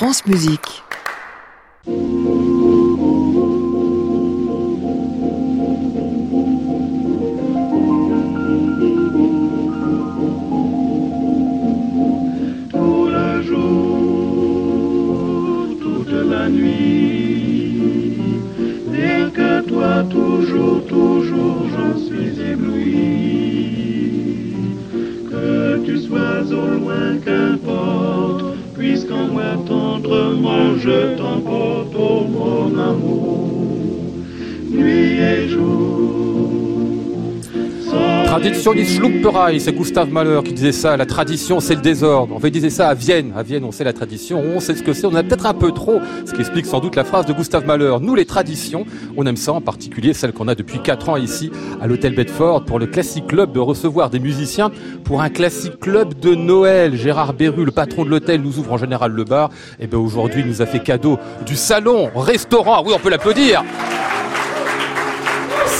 France Musique. Tendrement je t'emporte, Tradition ist Schluckberei, c'est Gustave Mahler qui disait ça. La tradition, c'est le désordre. On fait disait ça à Vienne. À Vienne, on sait la tradition, on sait ce que c'est. On a peut-être un peu trop, ce qui explique sans doute la phrase de Gustave Mahler. Nous, les traditions, on aime ça, en particulier celle qu'on a depuis 4 ans ici à l'hôtel Bedford pour le Classic Club de recevoir des musiciens pour un Classic Club de Noël. Gérard Berru, le patron de l'hôtel, nous ouvre en général le bar. Et ben aujourd'hui, il nous a fait cadeau du salon, restaurant. Oui, on peut l'applaudir.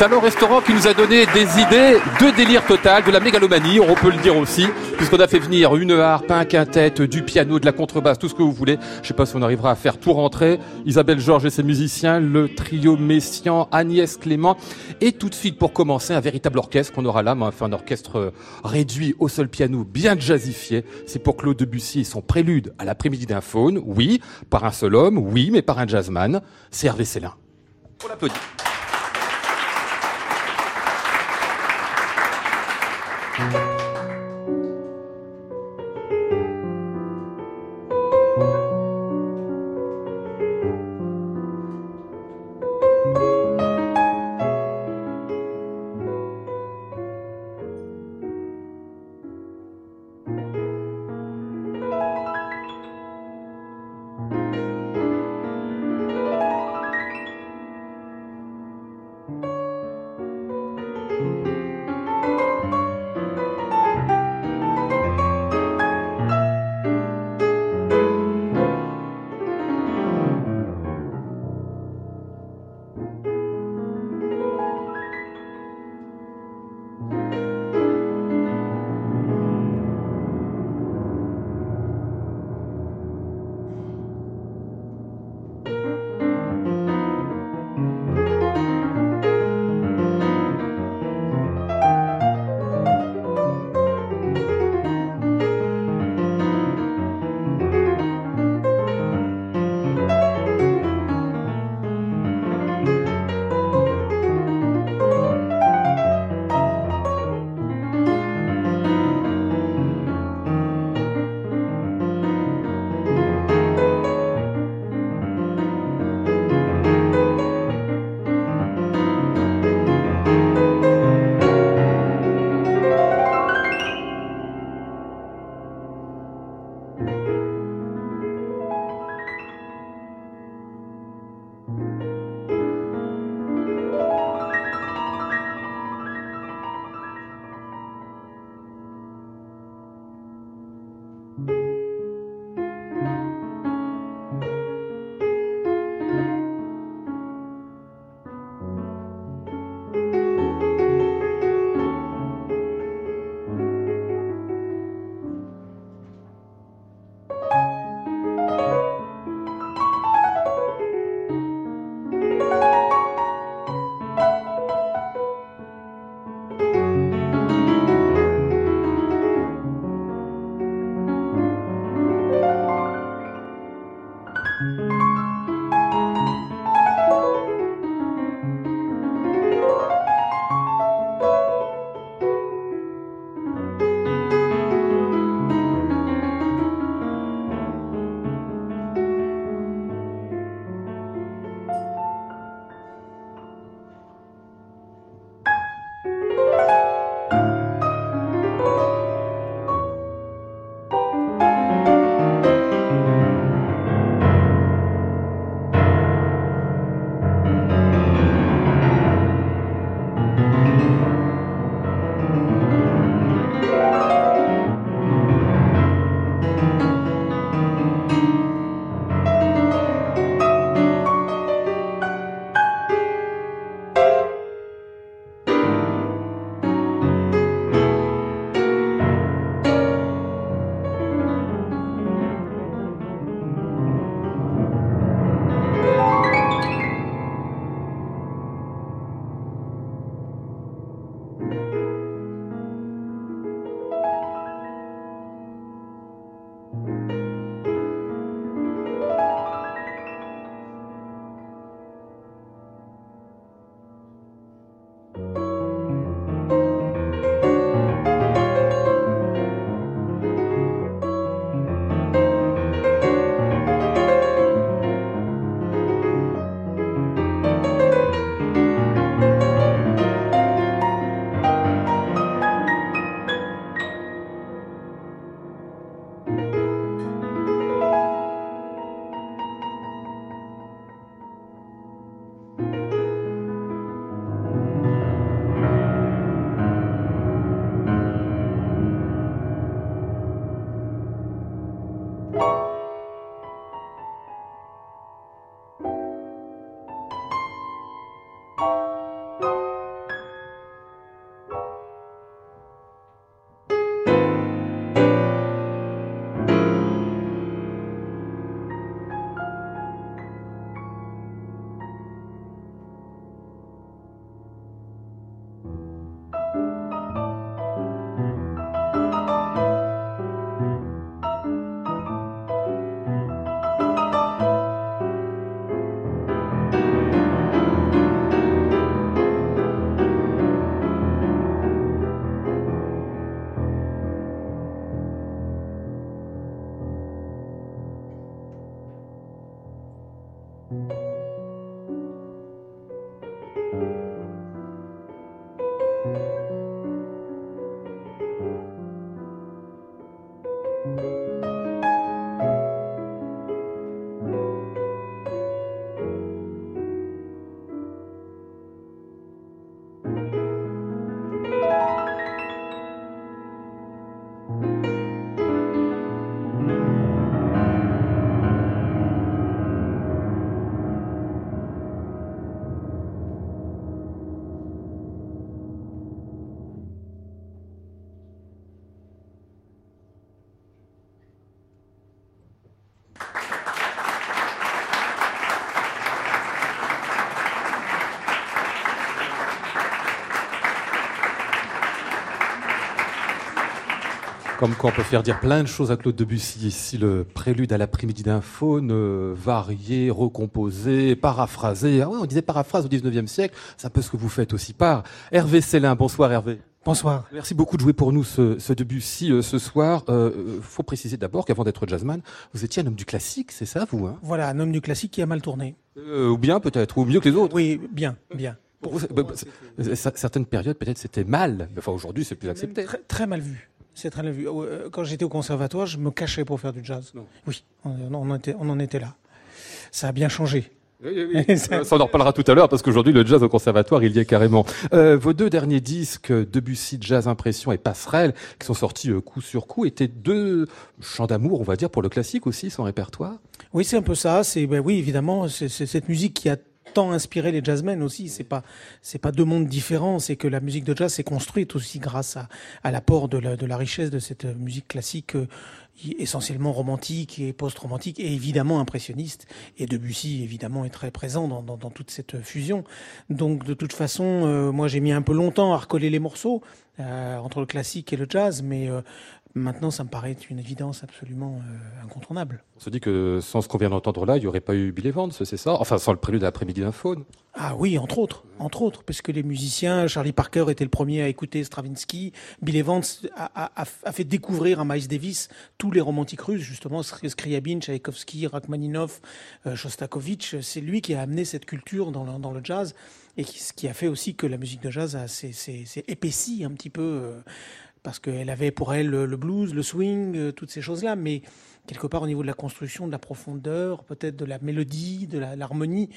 Salon restaurant qui nous a donné des idées de délire total, de la mégalomanie, on peut le dire aussi, puisqu'on a fait venir une harpe, un quintet, du piano, de la contrebasse, tout ce que vous voulez. Je sais pas si on arrivera à faire tout rentrer. Isabelle Georges et ses musiciens, le trio Messian, Agnès Clément, et tout de suite pour commencer un véritable orchestre qu'on aura là, mais fait un orchestre euh, réduit au seul piano, bien jazzifié. C'est pour Claude Debussy son prélude à l'après-midi d'un faune, oui, par un seul homme, oui, mais par un jazzman, c'est Hervé Célin. On l'applaudit. Comme quoi on peut faire dire plein de choses à Claude Debussy ici, le prélude à l'après-midi d'un faune, varié, recomposé, paraphrasé. Ah ouais, on disait paraphrase au 19e siècle, c'est un peu ce que vous faites aussi par. Hervé Célin, bonsoir Hervé. Bonsoir. Merci beaucoup de jouer pour nous ce, ce Debussy euh, ce soir. Euh, euh, faut préciser d'abord qu'avant d'être jazzman, vous étiez un homme du classique, c'est ça vous hein? Voilà, un homme du classique qui a mal tourné. Euh, Ou bien peut-être, ou mieux que les autres. Oui, bien, bien. Pour vous, bah, bah, c- certaines périodes peut-être c'était mal, enfin aujourd'hui c'est plus accepté. Très, très mal vu. C'est très vu. Euh, Quand j'étais au conservatoire, je me cachais pour faire du jazz. Non. Oui, on, on en était, on en était là. Ça a bien changé. Oui, oui, oui. Euh, Ça, on en reparlera tout à l'heure parce qu'aujourd'hui le jazz au conservatoire il y est carrément. Euh, vos deux derniers disques, Debussy Jazz Impression et Passerelle, qui sont sortis euh, coup sur coup, étaient deux chants d'amour, on va dire, pour le classique aussi, son répertoire. Oui, c'est un peu ça. C'est ben oui, évidemment, c'est cette musique qui a tant inspiré les jazzmen aussi. C'est pas c'est pas deux mondes différents. C'est que la musique de jazz s'est construite aussi grâce à, à l'apport de la, richesse de cette musique classique. euh, essentiellement romantique et post-romantique et évidemment impressionniste et Debussy évidemment est très présent dans, dans, toute cette fusion donc de toute façon euh, moi j'ai mis un peu longtemps à recoller les morceaux euh, entre le classique et le jazz mais maintenant ça me paraît être une évidence absolument euh, incontournable. On se dit que sans ce qu'on vient d'entendre là, il n'y aurait pas eu Bill Evans, c'est ça? Enfin, sans le prélude à l'après-midi d'un faune. Ah oui, entre autres, entre autres, parce que les musiciens, Charlie Parker était le premier à écouter Stravinsky, Bill Evans a, a- a fait découvrir à Miles Davis tous les romantiques russes, justement, Scriabin, Tchaïkovski, Rachmaninoff, euh, Shostakovich, c'est lui qui a amené cette culture dans le, dans le jazz et qui, ce qui a fait aussi que la musique de jazz s'est épaissie un petit peu euh, parce qu'elle avait pour elle le, blues, le swing, euh, toutes ces choses-là, mais quelque part au niveau de la construction, de la profondeur, peut-être de la mélodie, de l'harmonie,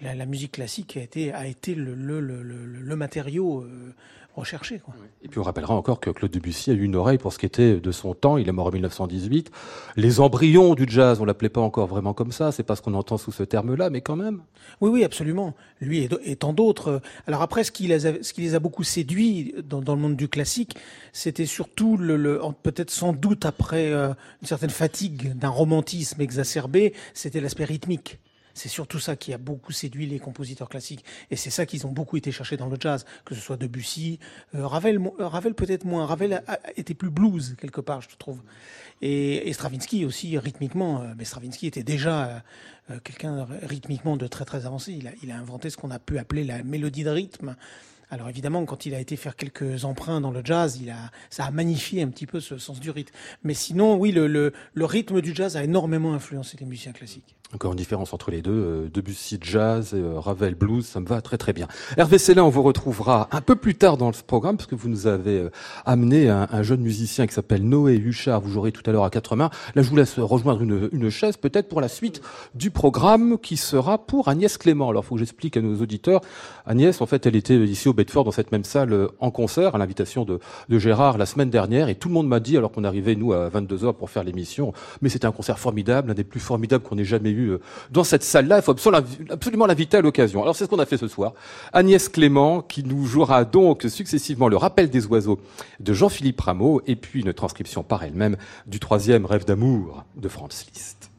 la, musique classique a été, le matériau euh, recherché. Quoi. Et puis on rappellera encore que Claude Debussy a eu une oreille pour ce qui était de son temps. Il est mort en 1918. Les embryons du jazz, on l'appelait pas encore vraiment comme ça. C'est pas ce qu'on entend sous ce terme-là, mais quand même. Oui, oui, absolument. Lui et, et tant d'autres. Alors après, ce qui les a, ce qui les a beaucoup séduits dans, dans le monde du classique, c'était surtout le, le peut-être sans doute après euh, une certaine fatigue d'un romantisme exacerbé, c'était l'aspect rythmique. C'est surtout ça qui a beaucoup séduit les compositeurs classiques. Et c'est ça qu'ils ont beaucoup été chercher dans le jazz, que ce soit Debussy, euh, Ravel, euh, Ravel peut-être moins. Ravel était plus blues, quelque part, je trouve. Et, Stravinsky aussi, rythmiquement. euh, mais Stravinsky était déjà quelqu'un rythmiquement de très très avancé. Il a, inventé ce qu'on a pu appeler la mélodie de rythme. Alors évidemment, quand il a été faire quelques emprunts dans le jazz, il a, ça a magnifié un petit peu ce sens du rythme. Mais sinon, oui, le rythme du jazz a énormément influencé les musiciens classiques. Encore une différence entre les deux. euh, Debussy jazz, et, euh, Ravel blues, ça me va très très bien. Hervé Célin, on vous retrouvera un peu plus tard dans ce programme parce que vous nous avez euh, amené un, un jeune musicien qui s'appelle Noé Huchard. Vous jouerez tout à l'heure à quatre mains. Là, je vous laisse rejoindre une, une chaise peut-être pour la suite du programme qui sera pour Agnès Clément. Alors, il faut que j'explique à nos auditeurs. Agnès, en fait, elle était ici au Bedford dans cette même salle en concert à l'invitation de, de Gérard la semaine dernière et tout le monde m'a dit, alors qu'on arrivait nous à 22h pour faire l'émission, mais c'était un concert formidable, un des plus formidables qu'on ait jamais eu euh, dans cette salle-là. Il faut absolument, absolument l'inviter à l'occasion. Alors c'est ce qu'on a fait ce soir. Agnès Clément qui nous jouera donc successivement le rappel des oiseaux de Jean-Philippe Rameau et puis une transcription par elle-même du troisième rêve d'amour de Franz Liszt.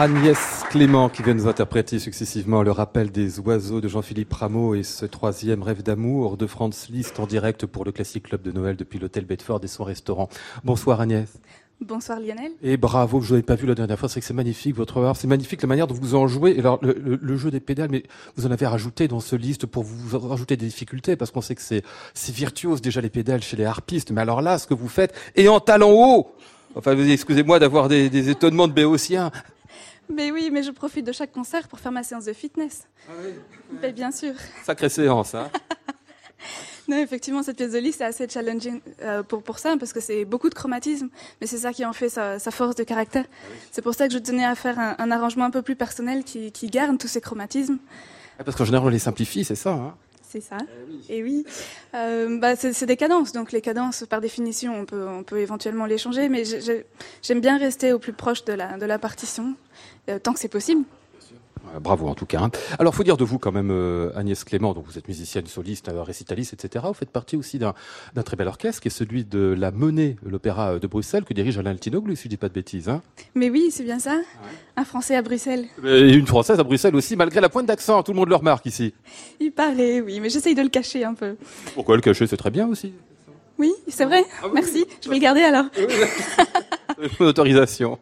Agnès Clément qui vient nous interpréter successivement le rappel des oiseaux de Jean-Philippe Rameau et ce troisième rêve d'amour de Franz Liszt en direct pour le Classique Club de Noël depuis l'hôtel Bedford et son restaurant. Bonsoir Agnès. Bonsoir Lionel. Et bravo, je vous avais pas vu la dernière fois, c'est que c'est magnifique votre art, c'est magnifique la manière dont vous en jouez. alors le, jeu des pédales, mais vous en avez rajouté dans ce liste pour vous rajouter des difficultés parce qu'on sait que c'est virtuose déjà les pédales chez les harpistes, mais alors là, ce que vous faites et en talent haut. Enfin, excusez-moi d'avoir des, des étonnements de béotiens. Mais oui, mais je profite de chaque concert pour faire ma séance de fitness. Ah oui Bien sûr. Sacrée séance, hein Non, effectivement, cette pièce de lit, c'est assez challenging euh, pour, pour ça, parce que c'est beaucoup de chromatisme, mais c'est ça qui en fait sa, force de caractère. Ah c'est pour ça que je tenais à faire un, arrangement un peu plus personnel qui, qui garde tous ces chromatismes. Ah, parce qu'en général, on les simplifie, c'est ça hein c'est ça. Eh Et oui, euh, bah, c'est des cadences. Donc les cadences, par définition, on peut, on peut éventuellement les changer, mais j'aime bien rester au plus proche de la, de la partition, euh, tant que c'est possible. Bravo en tout cas. Hein. Alors, faut dire de vous quand même, euh, Agnès Clément, donc vous êtes musicienne, soliste, euh, récitaliste, etc. Vous faites partie aussi d'un très bel orchestre qui est celui de la Monnaie, l'opéra de Bruxelles, que dirige Alain Altinoglu, si je dis pas de bêtises. Hein. Mais oui, c'est bien ça. Un Français à Bruxelles. Et une Française à Bruxelles aussi, malgré la pointe d'accent. Tout le monde le remarque ici. Il paraît, oui, mais j'essaye de le cacher un peu. Pourquoi le cacher C'est très bien aussi. Oui, c'est vrai. Ah Merci. Je vais le garder alors. Une autorisation.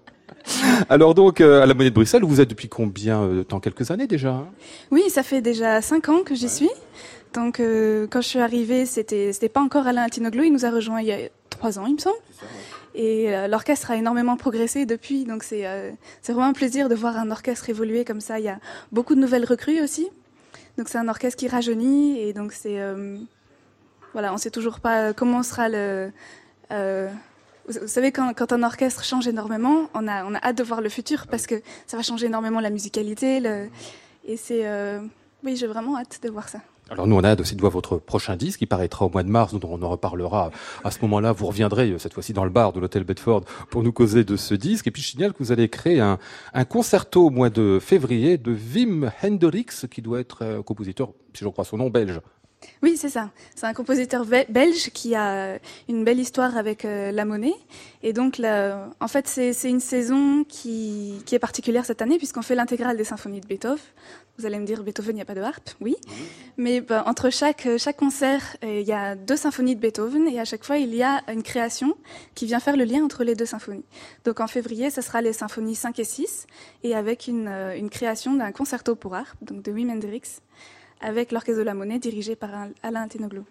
Alors donc, euh, à la Monnaie de Bruxelles, vous êtes depuis combien de euh, temps Quelques années déjà hein? Oui, ça fait déjà cinq ans que j'y suis. Donc, euh, quand je suis arrivée, c'était c'était pas encore Alain Tinoglu. Il nous a rejoint il y a trois ans, il me semble. Et l'orchestre a énormément progressé depuis. Donc, c'est c'est vraiment un plaisir de voir un orchestre évoluer comme ça. Il y a beaucoup de nouvelles recrues aussi. Donc, c'est un orchestre qui rajeunit. Et donc, c'est voilà, on sait toujours pas comment sera le vous savez, quand, un orchestre change énormément, on a, hâte de voir le futur parce que ça va changer énormément la musicalité. Et c'est. Euh, oui, j'ai vraiment hâte de voir ça. Alors nous, on a hâte aussi de voir votre prochain disque qui paraîtra au mois de mars, dont on en reparlera à ce moment-là. Vous reviendrez euh, cette fois-ci dans le bar de l'hôtel Bedford pour nous causer de ce disque. Et puis je signale que vous allez créer un, concerto au mois de février de Wim Hendrix, qui doit être un compositeur, si je crois son nom, belge. Oui, c'est ça. C'est un compositeur belge qui a une belle histoire avec euh, la monnaie. Et donc, en fait, c'est une saison qui, est particulière cette année puisqu'on fait l'intégrale des symphonies de Beethoven. Vous allez me dire, Beethoven, il n'y a pas de harpe Oui. Mais bah, entre chaque, chaque concert, euh, il y a deux symphonies de Beethoven et à chaque fois, il y a une création qui vient faire le lien entre les deux symphonies. Donc en février, ce sera les symphonies 5 et 6 et avec une, euh, une création d'un concerto pour harpe, donc de Wim Hendrix avec l'Orchestre de la Monnaie dirigé par Alain Tenoglu.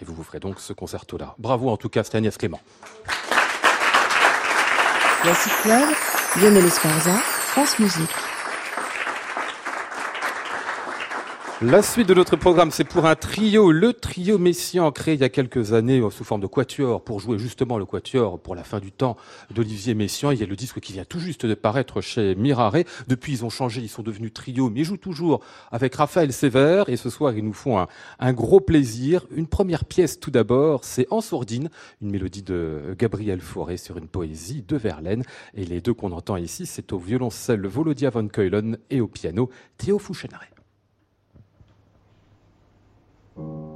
Et vous vous ferez donc ce concerto-là. Bravo en tout cas, c'était Agnès Clément. Club, Lionel Esparza, France Musique. La suite de notre programme, c'est pour un trio, le trio Messiaen, créé il y a quelques années euh, sous forme de quatuor, pour jouer justement le quatuor pour la fin du temps d'Olivier Messiaen. Il y a le disque qui vient tout juste de paraître chez Mirare. Depuis, ils ont changé, ils sont devenus trio, mais ils jouent toujours avec Raphaël Sévère. Et ce soir, ils nous font un, gros plaisir. Une première pièce tout d'abord, c'est En sourdine, une mélodie de Gabriel Fauré sur une poésie de Verlaine. Et les deux qu'on entend ici, c'est au violoncelle Volodia von Keulen et au piano Théo Fouchenray.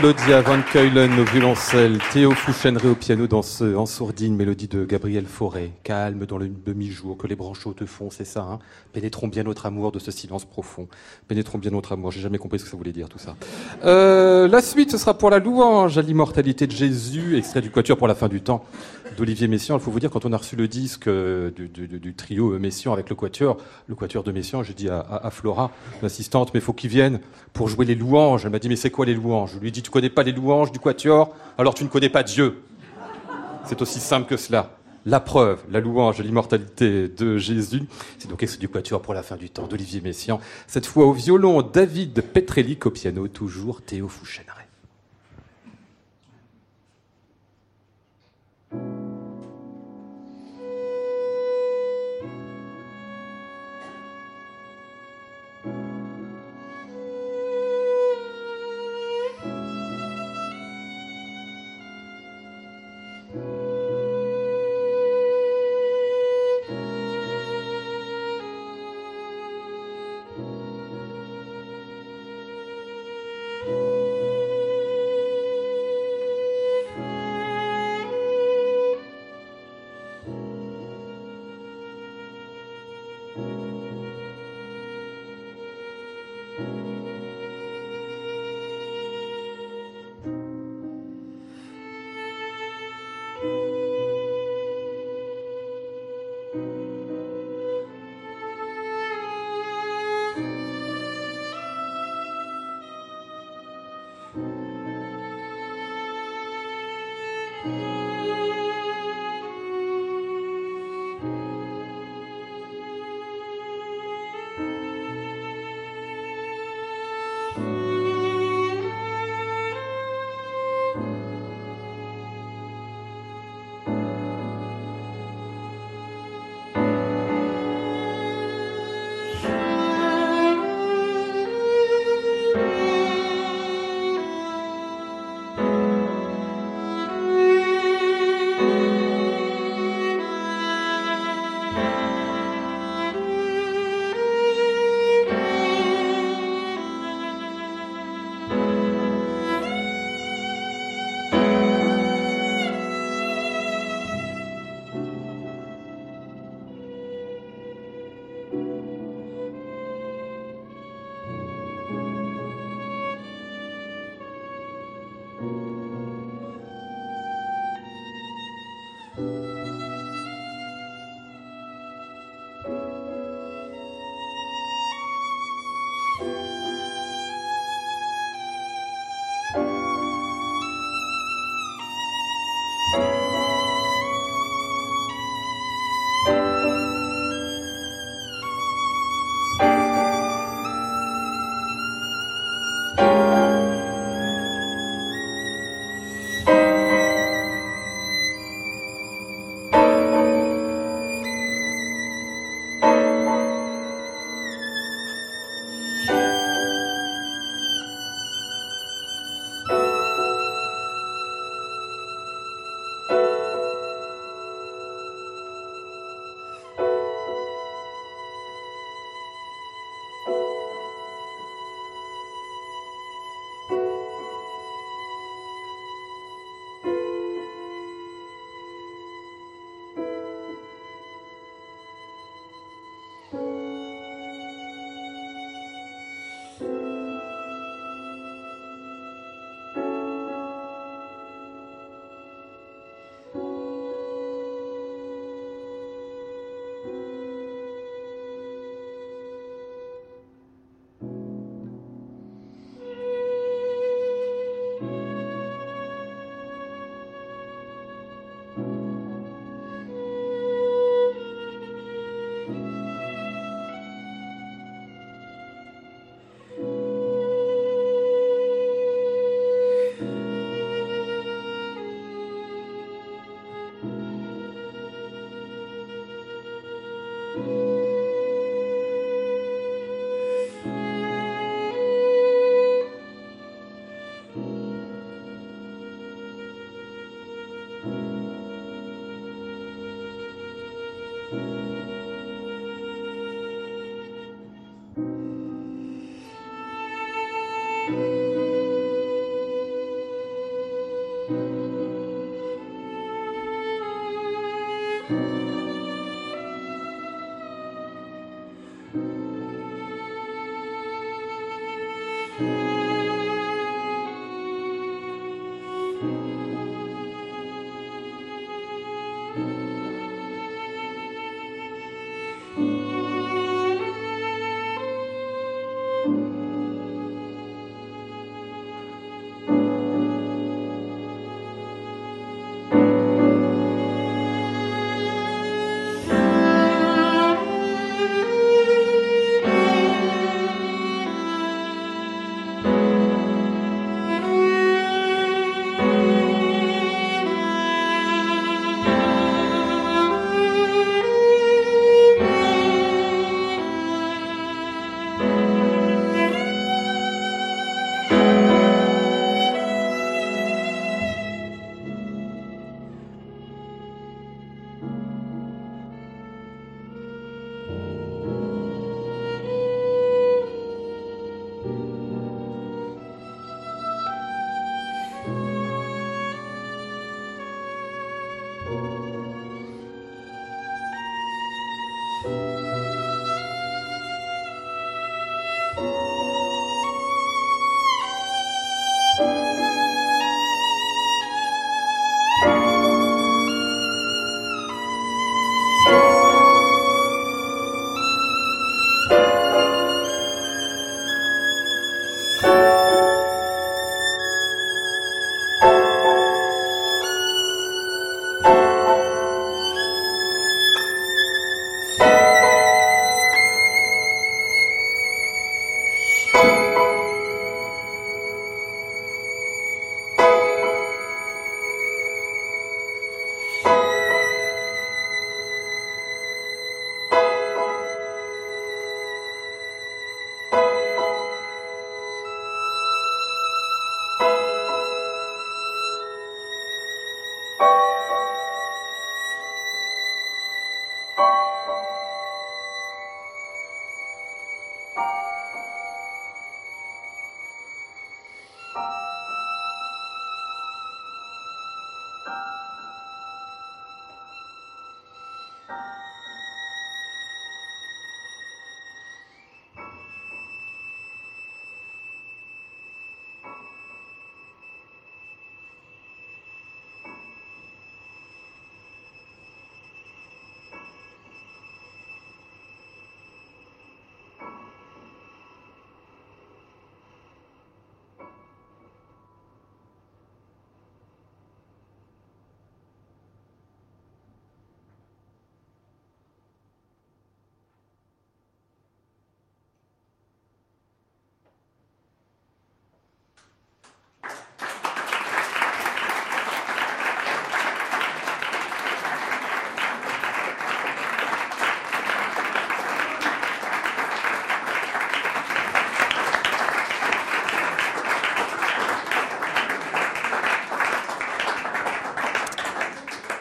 Claudia Van Keulen au violoncelle, Théo Fouchenry au piano dans ce en sourdine, mélodie de Gabriel Fauré, calme dans le demi-jour que les brancheaux te font, c'est ça, hein Pénétrons bien notre amour de ce silence profond. Pénétrons bien notre amour, j'ai jamais compris ce que ça voulait dire tout ça. Euh, la suite, ce sera pour la louange à l'immortalité de Jésus, extrait du Quatuor pour la fin du temps d'Olivier Messiaen. Il faut vous dire, quand on a reçu le disque euh, du, du, du trio Messiaen avec le Quatuor, le Quatuor de Messiaen, j'ai dit à, à, à Flora, l'assistante, mais faut qu'ils viennent pour jouer les louanges. Elle m'a dit, mais c'est quoi les louanges? Je lui ai dit, tu connais pas les louanges du Quatuor, alors tu ne connais pas Dieu. C'est aussi simple que cela. La preuve, la louange de l'immortalité de Jésus. C'est donc du Quatuor pour la fin du temps d'Olivier Messiaen. Cette fois au violon, David Petrelic au piano, toujours Théo Fouchenray.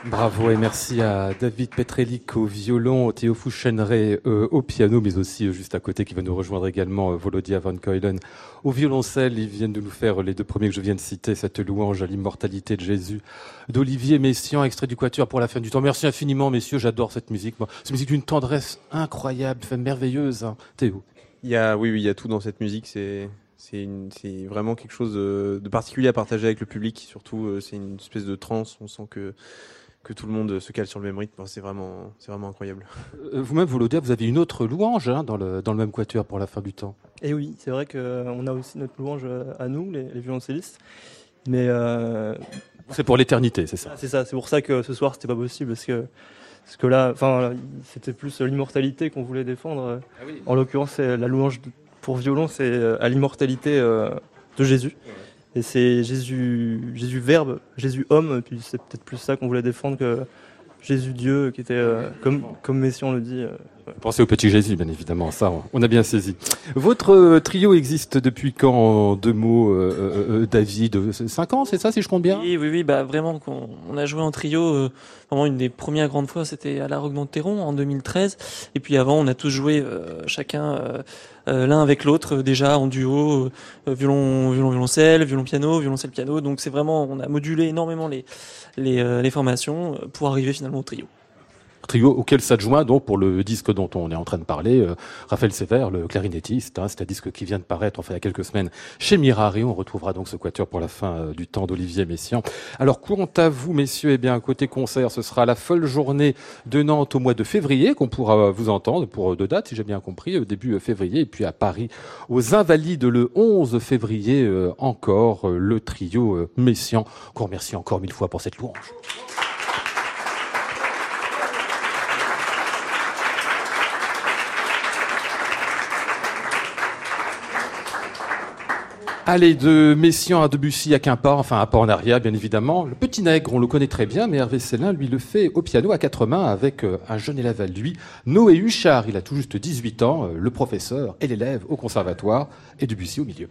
Bravo et merci à David Petrelic au violon, Théo Fouchenray euh, au piano, mais aussi euh, juste à côté qui va nous rejoindre également euh, Volodia Van Keulen au violoncelle. Ils viennent de nous faire les deux premiers que je viens de citer, cette louange à l'immortalité de Jésus d'Olivier Messiaen, extrait du Quatuor pour la fin du temps. Merci infiniment, messieurs, j'adore cette musique. Moi, cette musique d'une tendresse incroyable, merveilleuse. Hein. Théo. Il y a, oui, oui, il y a tout dans cette musique. C'est c'est vraiment quelque chose de, de, particulier à partager avec le public. Surtout, c'est une espèce de transe. On sent que que tout le monde se cale sur le même rythme. C'est vraiment, c'est vraiment incroyable. Euh, vous-même, Volodia, vous avez une autre louange hein, dans, le, dans le même quatuor pour la fin du temps. Et eh oui, c'est vrai qu'on a aussi notre louange à nous, les, violoncellistes. Mais euh, c'est pour l'éternité, c'est ça. C'est ça. C'est pour ça que ce soir, c'était pas possible parce que parce que là, enfin, c'était plus l'immortalité qu'on voulait défendre. Ah en l'occurrence, la louange pour violon, c'est à l'immortalité euh, de Jésus. Et c'est Jésus, Jésus Verbe, Jésus homme, puis c'est peut-être plus ça qu'on voulait défendre que Jésus Dieu, qui était, euh, comme, comme Messie on le dit. Euh, Pensez au petit Jésus, bien évidemment, ça, on a bien saisi. Votre euh, trio existe depuis quand, en deux mots, David 5 ans, c'est ça, si je compte bien Oui, oui, oui, bah, vraiment, on, a joué en trio, vraiment une des premières grandes fois, c'était à la Roque d'Anteron en 2013. Et puis avant, on a tous joué chacun euh, l'un avec l'autre euh, déjà en duo, euh, violon, violon, violoncelle, violon piano, violoncelle piano. Donc c'est vraiment, on a modulé énormément les, les formations pour arriver finalement au trio. Trio auquel s'adjoint donc pour le disque dont on est en train de parler, euh, Raphaël Sévère, le clarinettiste. Hein, c'est un disque qui vient de paraître enfin il y a quelques semaines chez Mirari. On retrouvera donc ce quatuor pour la fin euh, du temps d'Olivier Messiaen. Alors quant à vous messieurs, eh bien côté concert, ce sera la folle journée de Nantes au mois de février qu'on pourra vous entendre pour deux dates si j'ai bien compris, début février et puis à Paris aux Invalides le 11 février encore le trio Messiaen. Qu'on remercie encore mille fois pour cette louange. Allez, de Messiaen à Debussy à Quimper, enfin à pas en arrière, bien évidemment. Le petit nègre, on le connaît très bien, mais Hervé Célin, lui, le fait au piano à quatre mains avec euh, un jeune élève à lui, Noé Huchard. Il a tout juste 18 ans, euh, le professeur et l'élève au conservatoire, et Debussy au milieu.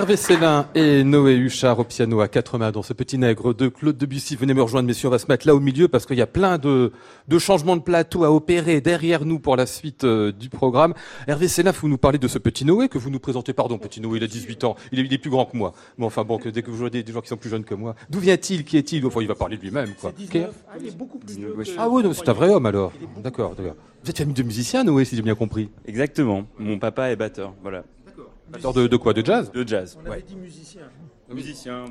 Hervé Célin et Noé Huchard au piano à quatre mains dans ce petit nègre de Claude Debussy. Venez me rejoindre, messieurs, on va se mettre là au milieu parce qu'il y a plein de, de changements de plateau à opérer derrière nous pour la suite euh, du programme. Hervé Célin, vous nous parlez de ce petit Noé que vous nous présentez. Pardon, petit Noé, il a 18 ans. Il est, il est plus grand que moi. Mais enfin bon, que dès que vous voyez des gens qui sont plus jeunes que moi. D'où vient-il? Qui est-il? Enfin, il va parler de lui-même, quoi. Ah, il est beaucoup plus vieux que- Ah oui, c'est un vrai homme alors. D'accord, d'accord. Vous êtes famille de musiciens, Noé, si j'ai bien compris. Exactement. Mon papa est batteur. Voilà. Batteur de, de quoi? De jazz? De jazz. On avait Ouais. dit musicien. Musicien.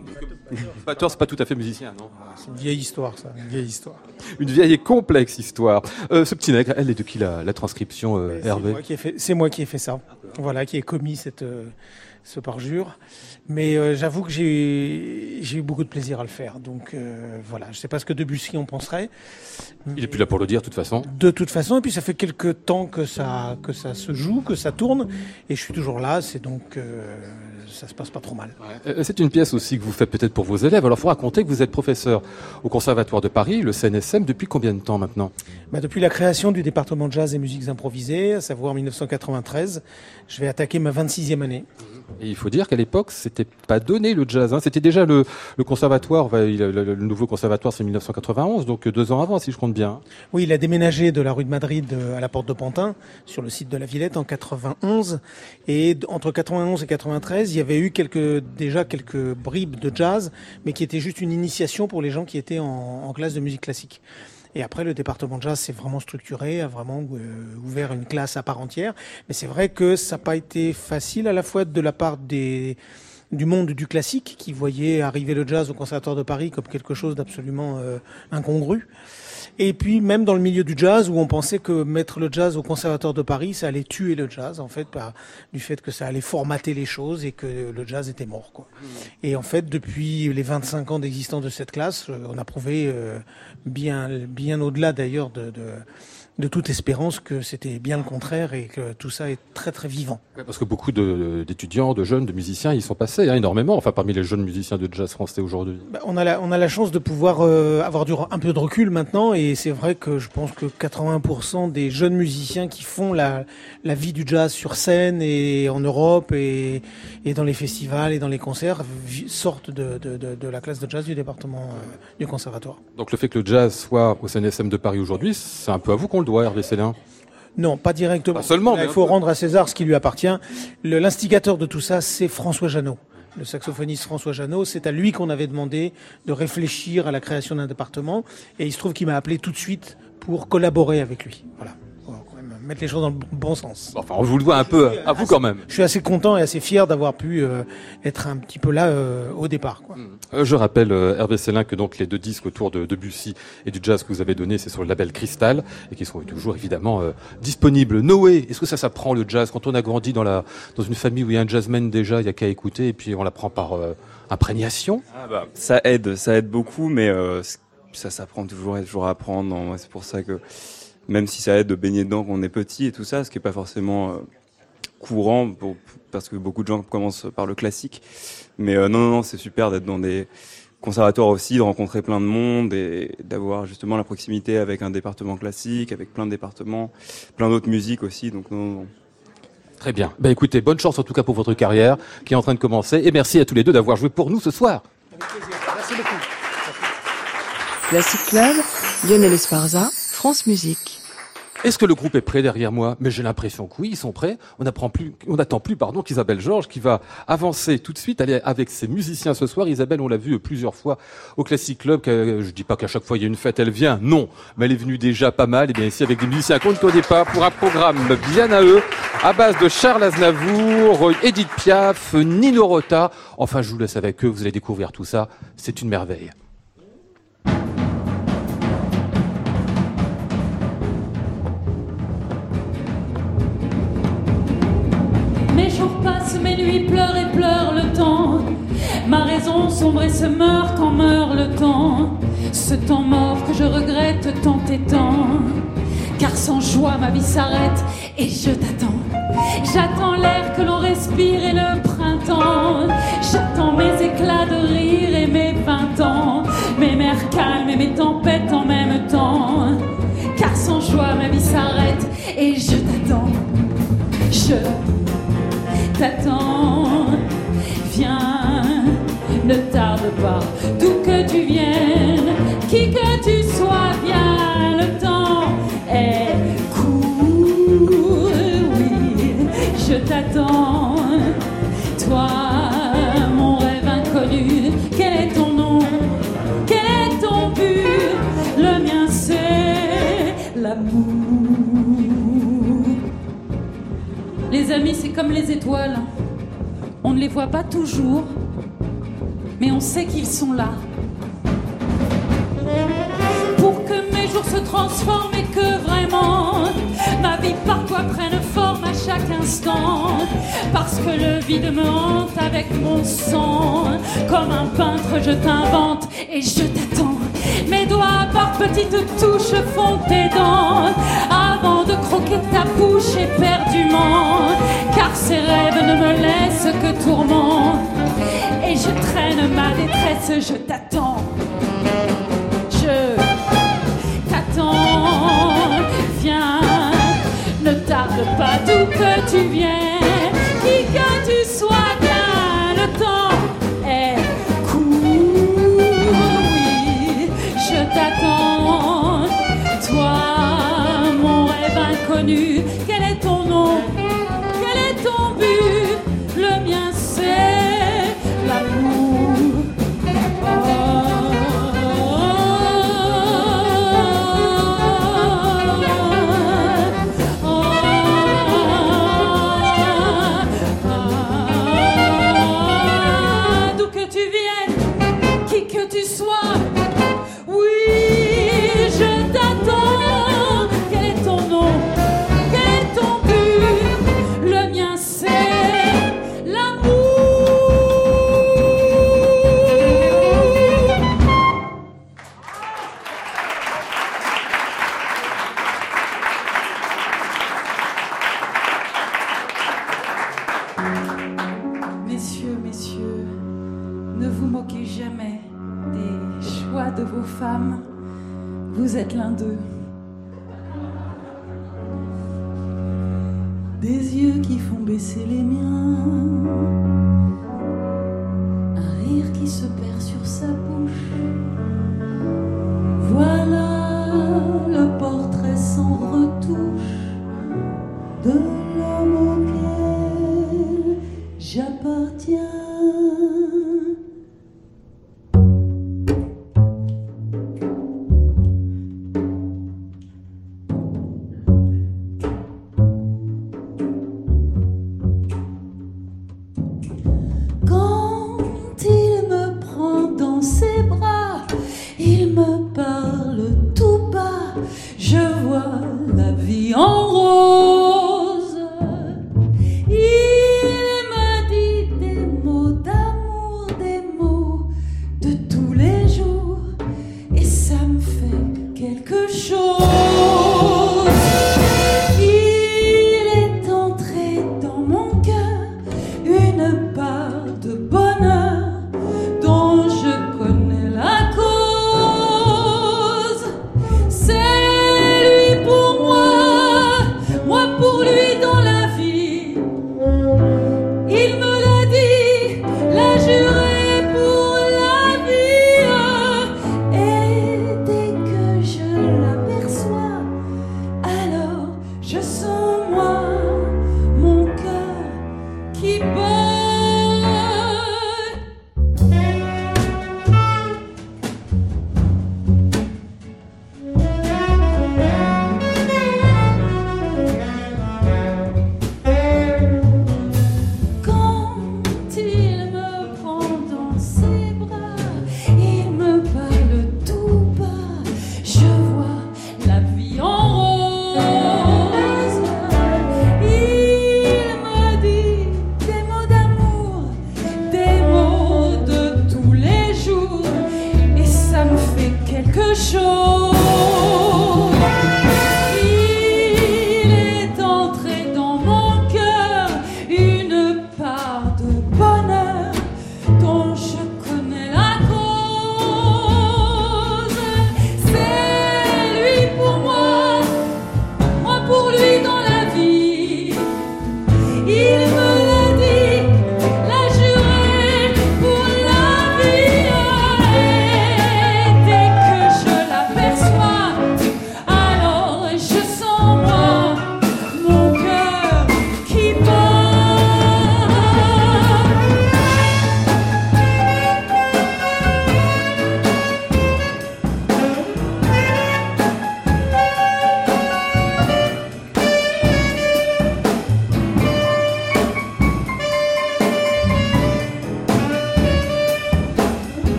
Batteur, c'est pas tout à fait musicien, non? C'est une vieille histoire, ça, une vieille histoire. Une vieille et complexe histoire. Euh, ce petit nègre, elle est de qui la, la transcription, euh, C'est Hervé? moi qui ai fait, c'est moi qui ai fait ça. Voilà, qui ai commis cette, euh, ce parjure. Mais euh, j'avoue que j'ai, eu beaucoup de plaisir à le faire. Donc euh, voilà, je sais pas ce que Debussy en penserait. Il est plus là pour le dire, de toute façon. De toute façon, et puis ça fait quelques temps que ça, que ça se joue, que ça tourne, et je suis toujours là. C'est donc, euh, ça se passe pas trop mal. Euh, C'est une pièce aussi que vous faites peut-être pour vos élèves. Alors, il faut raconter que vous êtes professeur au Conservatoire de Paris, le CNSM, depuis combien de temps maintenant? Bah, depuis la création du département de jazz et musiques improvisées, à savoir 1993, je vais attaquer ma 26e année. Et il faut dire qu'à l'époque, c'était pas donné le jazz. hein. C'était déjà le, le conservatoire, le, le nouveau conservatoire, c'est 1991, donc euh, deux ans avant, si je compte bien. Oui, il a déménagé de la rue de Madrid euh, à la porte de Pantin, sur le site de la Villette, en 91. Et entre 91 et 93, il y avait eu quelques, déjà quelques bribes de jazz, mais qui étaient juste une initiation pour les gens qui étaient en, en classe de musique classique. Et après, le département de jazz s'est vraiment structuré, a vraiment euh, ouvert une classe à part entière. Mais c'est vrai que ça n'a pas été facile à la fois de la part des du monde du classique qui voyait arriver le jazz au Conservatoire de Paris comme quelque chose d'absolument euh, incongru. Et puis même dans le milieu du jazz où on pensait que mettre le jazz au Conservatoire de Paris, ça allait tuer le jazz en fait par du fait que ça allait formater les choses et que le jazz était mort quoi. Et en fait depuis les 25 ans d'existence de cette classe, euh, on a prouvé euh, bien bien au-delà d'ailleurs de, de de toute espérance que c'était bien le contraire et que tout ça est très très vivant. Parce que beaucoup d'étudiants, de, jeunes, de musiciens, ils sont passés hein, énormément. Enfin, parmi les jeunes musiciens de jazz français aujourd'hui. Bah, on, a la, on a la chance de pouvoir euh, avoir du, un peu de recul maintenant et c'est vrai que je pense que 80% des jeunes musiciens qui font la, la vie du jazz sur scène et en Europe et, et dans les festivals et dans les concerts sortent de, de, de, de la classe de jazz du département euh, du conservatoire. Donc le fait que le jazz soit au CNSM de Paris aujourd'hui, c'est un peu à vous qu'on le doit, Hervé Célin. Non, pas directement. Pas seulement, Là, mais il faut rendre à César ce qui lui appartient. L'instigateur de tout ça, c'est François Janot. Le saxophoniste François Janot, c'est à lui qu'on avait demandé de réfléchir à la création d'un département. Et il se trouve qu'il m'a appelé tout de suite pour collaborer avec lui. Voilà. Mettre les choses dans le bon sens. Enfin, on vous le doit un peu à vous quand même. Je suis assez content et assez fier d'avoir pu euh, être un petit peu là euh, au départ. Quoi. Euh, Je rappelle, euh, Hervé Célin, que donc les deux disques autour de Debussy et du jazz que vous avez donnés, c'est sur le label Cristal et qui sont toujours évidemment euh, disponibles. Noé, est-ce que ça s'apprend le jazz? Quand on a grandi dans la dans une famille où il y a un jazzman déjà, il y a qu'à écouter et puis on l'apprend par euh, imprégnation? Ah bah, ça aide, ça aide beaucoup, mais euh, ça s'apprend toujours, a toujours à apprendre. C'est pour ça que même si ça aide de baigner dedans quand on est petit et tout ça, ce qui est pas forcément euh, courant pour- parce que beaucoup de gens commencent par le classique. Mais euh, non, non, non, c'est super d'être dans des conservatoires aussi, de rencontrer plein de monde et d'avoir justement la proximité avec un département classique, avec plein de départements, plein d'autres musiques aussi. Donc non, non, non. Très bien. Ben écoutez, bonne chance en tout cas pour votre carrière qui est en train de commencer et merci à tous les deux d'avoir joué pour nous ce soir. Merci beaucoup. Classic Club, Lionel Esparza, France Musique. Est-ce que le groupe est prêt derrière moi Mais j'ai l'impression que oui, ils sont prêts. On n'attend plus, on plus, pardon, qu'Isabelle Georges qui va avancer tout de suite, aller avec ses musiciens ce soir. Isabelle, on l'a vu plusieurs fois au Classic Club. que- Je dis pas qu'à chaque fois il y a une fête, elle vient. Non, mais elle est venue déjà pas mal. Et bien ici avec des musiciens qu'on ne connaît pas pour un programme bien à eux, à base de Charles Aznavour, Edith Piaf, Nino Rota. Enfin, je vous laisse avec eux. Vous allez découvrir tout ça. C'est une merveille. Jours passent, mes nuits pleurent et pleurent le temps. Ma raison sombre et se meurt quand meurt le temps. Ce temps mort que je regrette tant et tant. Car sans joie ma vie s'arrête et je t'attends. J'attends l'air que l'on respire et le printemps. J'attends mes éclats de rire et mes vingt ans. Mes mers calmes et mes tempêtes en même temps. Car sans joie ma vie s'arrête et je t'attends. Je t'attends. Viens, ne tarde pas, comme les étoiles. On ne les voit pas toujours, mais on sait qu'ils sont là. Pour que mes jours se transforment et que vraiment ma vie par toi prenne forme à chaque instant. Parce que le vide me hante avec mon sang. Comme un peintre, je t'invente et je t'attends. Mes doigts par petites touches font tes dents croquer ta bouche éperdument. Car ces rêves ne me laissent que tourment. Et je traîne ma détresse, je t'attends. Je t'attends. Viens, ne tarde pas d'où que tu viens.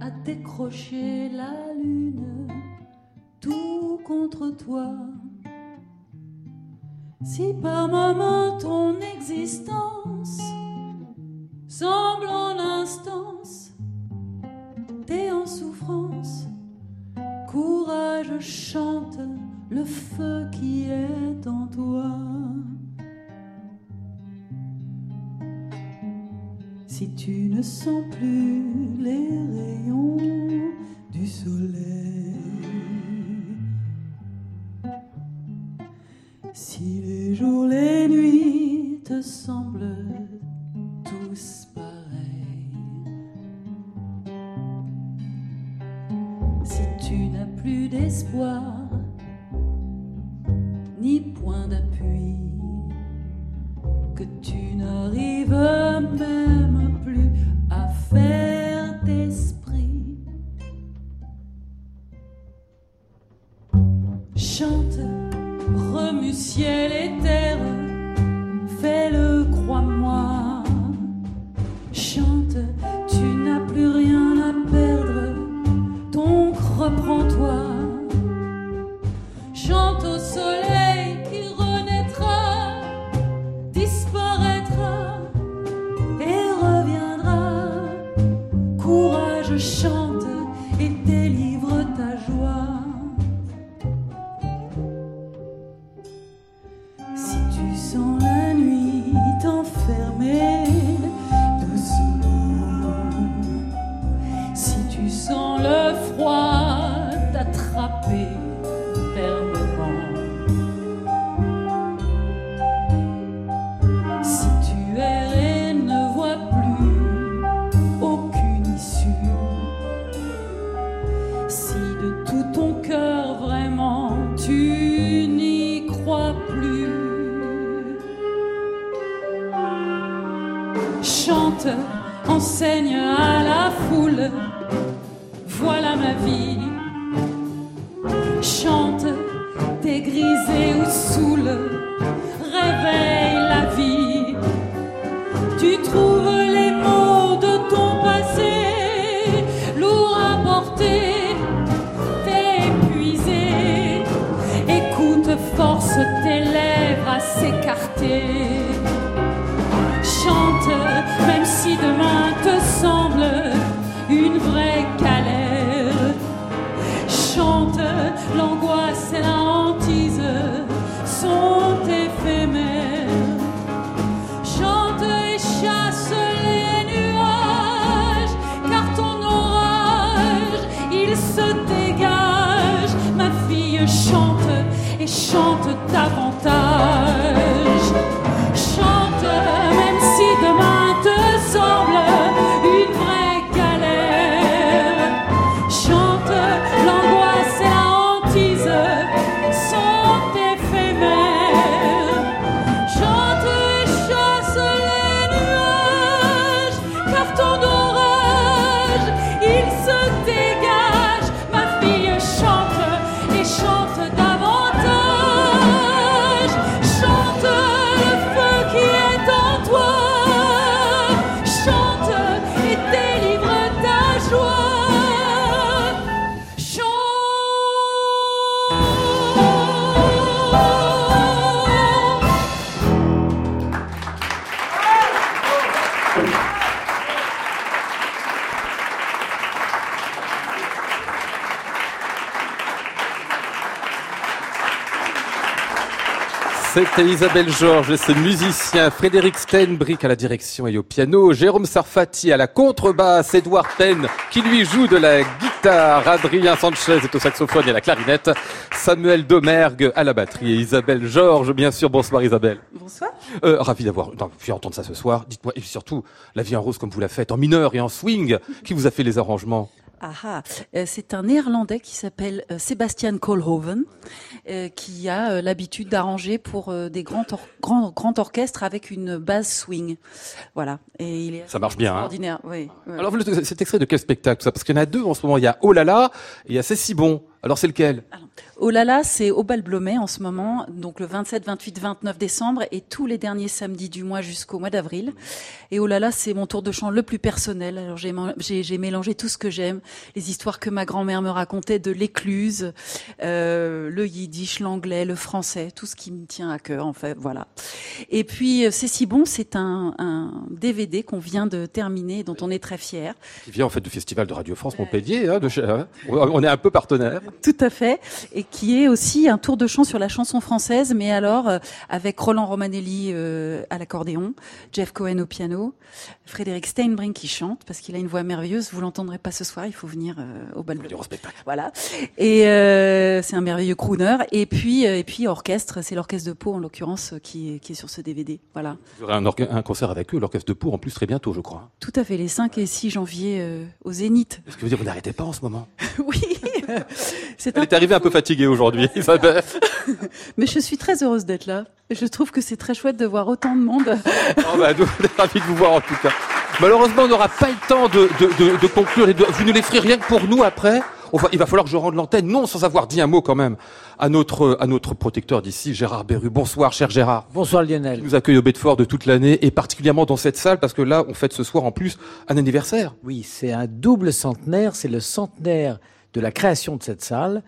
À décrocher la lune tout contre toi. Si par moment ton existence semble en instance, t'es en souffrance, courage chante le feu qui est en toi. Ne sens plus les rayons C'était Isabelle Georges et ses musiciens, Frédéric Steinbrick à la direction et au piano, Jérôme Sarfati à la contrebasse, Edouard Ten qui lui joue de la guitare, Adrien Sanchez est au saxophone et à la clarinette, Samuel Domergue à la batterie et Isabelle Georges, bien sûr. Bonsoir Isabelle. Bonsoir. Euh, ravi d'avoir pu entendre ça ce soir. Dites-moi, et surtout, La vie en rose comme vous la faites, en mineur et en swing, qui vous a fait les arrangements? Ah ah, Euh, c'est un néerlandais qui s'appelle euh, Sebastian Koolhoven, euh, qui a l'habitude d'arranger pour des grands, or- grands, grands orchestres avec une base swing. Voilà. Et il est Ça marche bien, hein. extraordinaire. Oui, oui. Alors, cet extrait de quel spectacle ça? Parce qu'il y en a deux en ce moment. Il y a Oh là là et il y a C'est si bon. Alors, c'est lequel? Oh là là, c'est au Bal Blomet en ce moment, donc le 27, 28, 29 décembre et tous les derniers samedis du mois jusqu'au mois d'avril. Et oh là là, c'est mon tour de chant le plus personnel. Alors j'ai mélangé tout ce que j'aime, les histoires que ma grand-mère me racontait de l'écluse, euh, le yiddish, l'anglais, le français, tout ce qui me tient à cœur en fait, voilà. Et puis euh, c'est si bon, c'est un, un DVD qu'on vient de terminer, dont on est très fier. Qui vient en fait du Festival de Radio France Montpellier. Hein, de hein. On est un peu partenaire. Tout à fait, et qui est aussi un tour de chant sur la chanson française, mais alors euh, avec Roland Romanelli euh, à l'accordéon, Jeff Cohen au piano, Frédéric Steinbrink qui chante parce qu'il a une voix merveilleuse. Vous l'entendrez pas ce soir, il faut venir euh, au bal. Voilà. Et euh, c'est un merveilleux crooner. Et puis euh, et puis orchestre, c'est l'orchestre de Pau en l'occurrence qui est qui est sur ce DVD. Voilà. Vous aurez un, un concert avec eux, l'orchestre de Pau, en plus très bientôt, je crois. Tout à fait, les 5 et 6 janvier euh, au Zénith. Est-ce que vous dire vous n'arrêtez pas en ce moment? Oui. C'est Elle est arrivée un peu fatiguée aujourd'hui, Isabelle. Mais je suis très heureuse d'être là. Je trouve que c'est très chouette de voir autant de monde. Oh, bah, nous, on est ravis de vous voir en tout cas. Malheureusement, on n'aura pas le temps de, de, de, de conclure. Et de, vous nous les ferez rien que pour nous après. On va, il va falloir que je rende l'antenne, non sans avoir dit un mot quand même, à notre, à notre protecteur d'ici, Gérard Berru. Bonsoir, cher Gérard. Bonsoir Lionel. Qui nous accueille au Bedford de toute l'année et particulièrement dans cette salle parce que là, on fête ce soir en plus un anniversaire. Oui, c'est un double centenaire. C'est le centenaire de la création de cette salle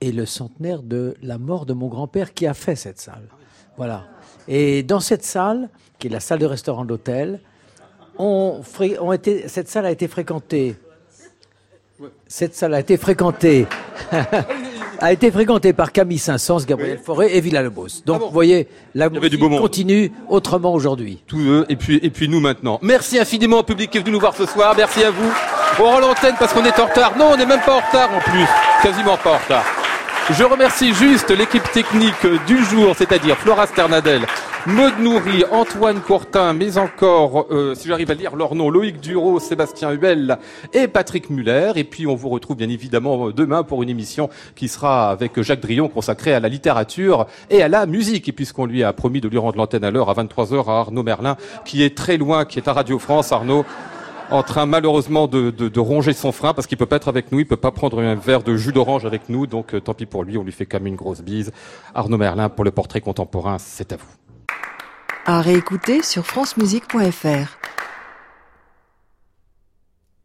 et le centenaire de la mort de mon grand-père qui a fait cette salle. Voilà. Et dans cette salle, qui est la salle de restaurant d'hôtel, on, on été, cette salle a été fréquentée. Cette salle a été fréquentée. a été fréquentée par Camille Saint-Saëns, Gabriel Fauré et Villa-Lobos. Donc, vous voyez, la musique continue autrement aujourd'hui. Tous eux et puis, et puis nous maintenant. Merci infiniment au public qui est venu nous voir ce soir. Merci à vous. On rend l'antenne parce qu'on est en retard. Non, on n'est même pas en retard en plus. Quasiment pas en retard. Je remercie juste l'équipe technique du jour, c'est-à-dire Flora Sternadel, Maud Nourri, Antoine Courtin, mais encore, euh, si j'arrive à lire leur nom, Loïc Duro, Sébastien Huel et Patrick Muller. Et puis on vous retrouve bien évidemment demain pour une émission qui sera avec Jacques Drillon consacrée à la littérature et à la musique. Et puisqu'on lui a promis de lui rendre l'antenne à l'heure à 23h à Arnaud Merlin, qui est très loin, qui est à Radio France, Arnaud en train malheureusement de, de, ronger son frein parce qu'il peut pas être avec nous, il peut pas prendre un verre de jus d'orange avec nous, donc euh, tant pis pour lui, on lui fait quand même une grosse bise. Arnaud Merlin pour le portrait contemporain, c'est à vous. À réécouter sur francemusique.fr.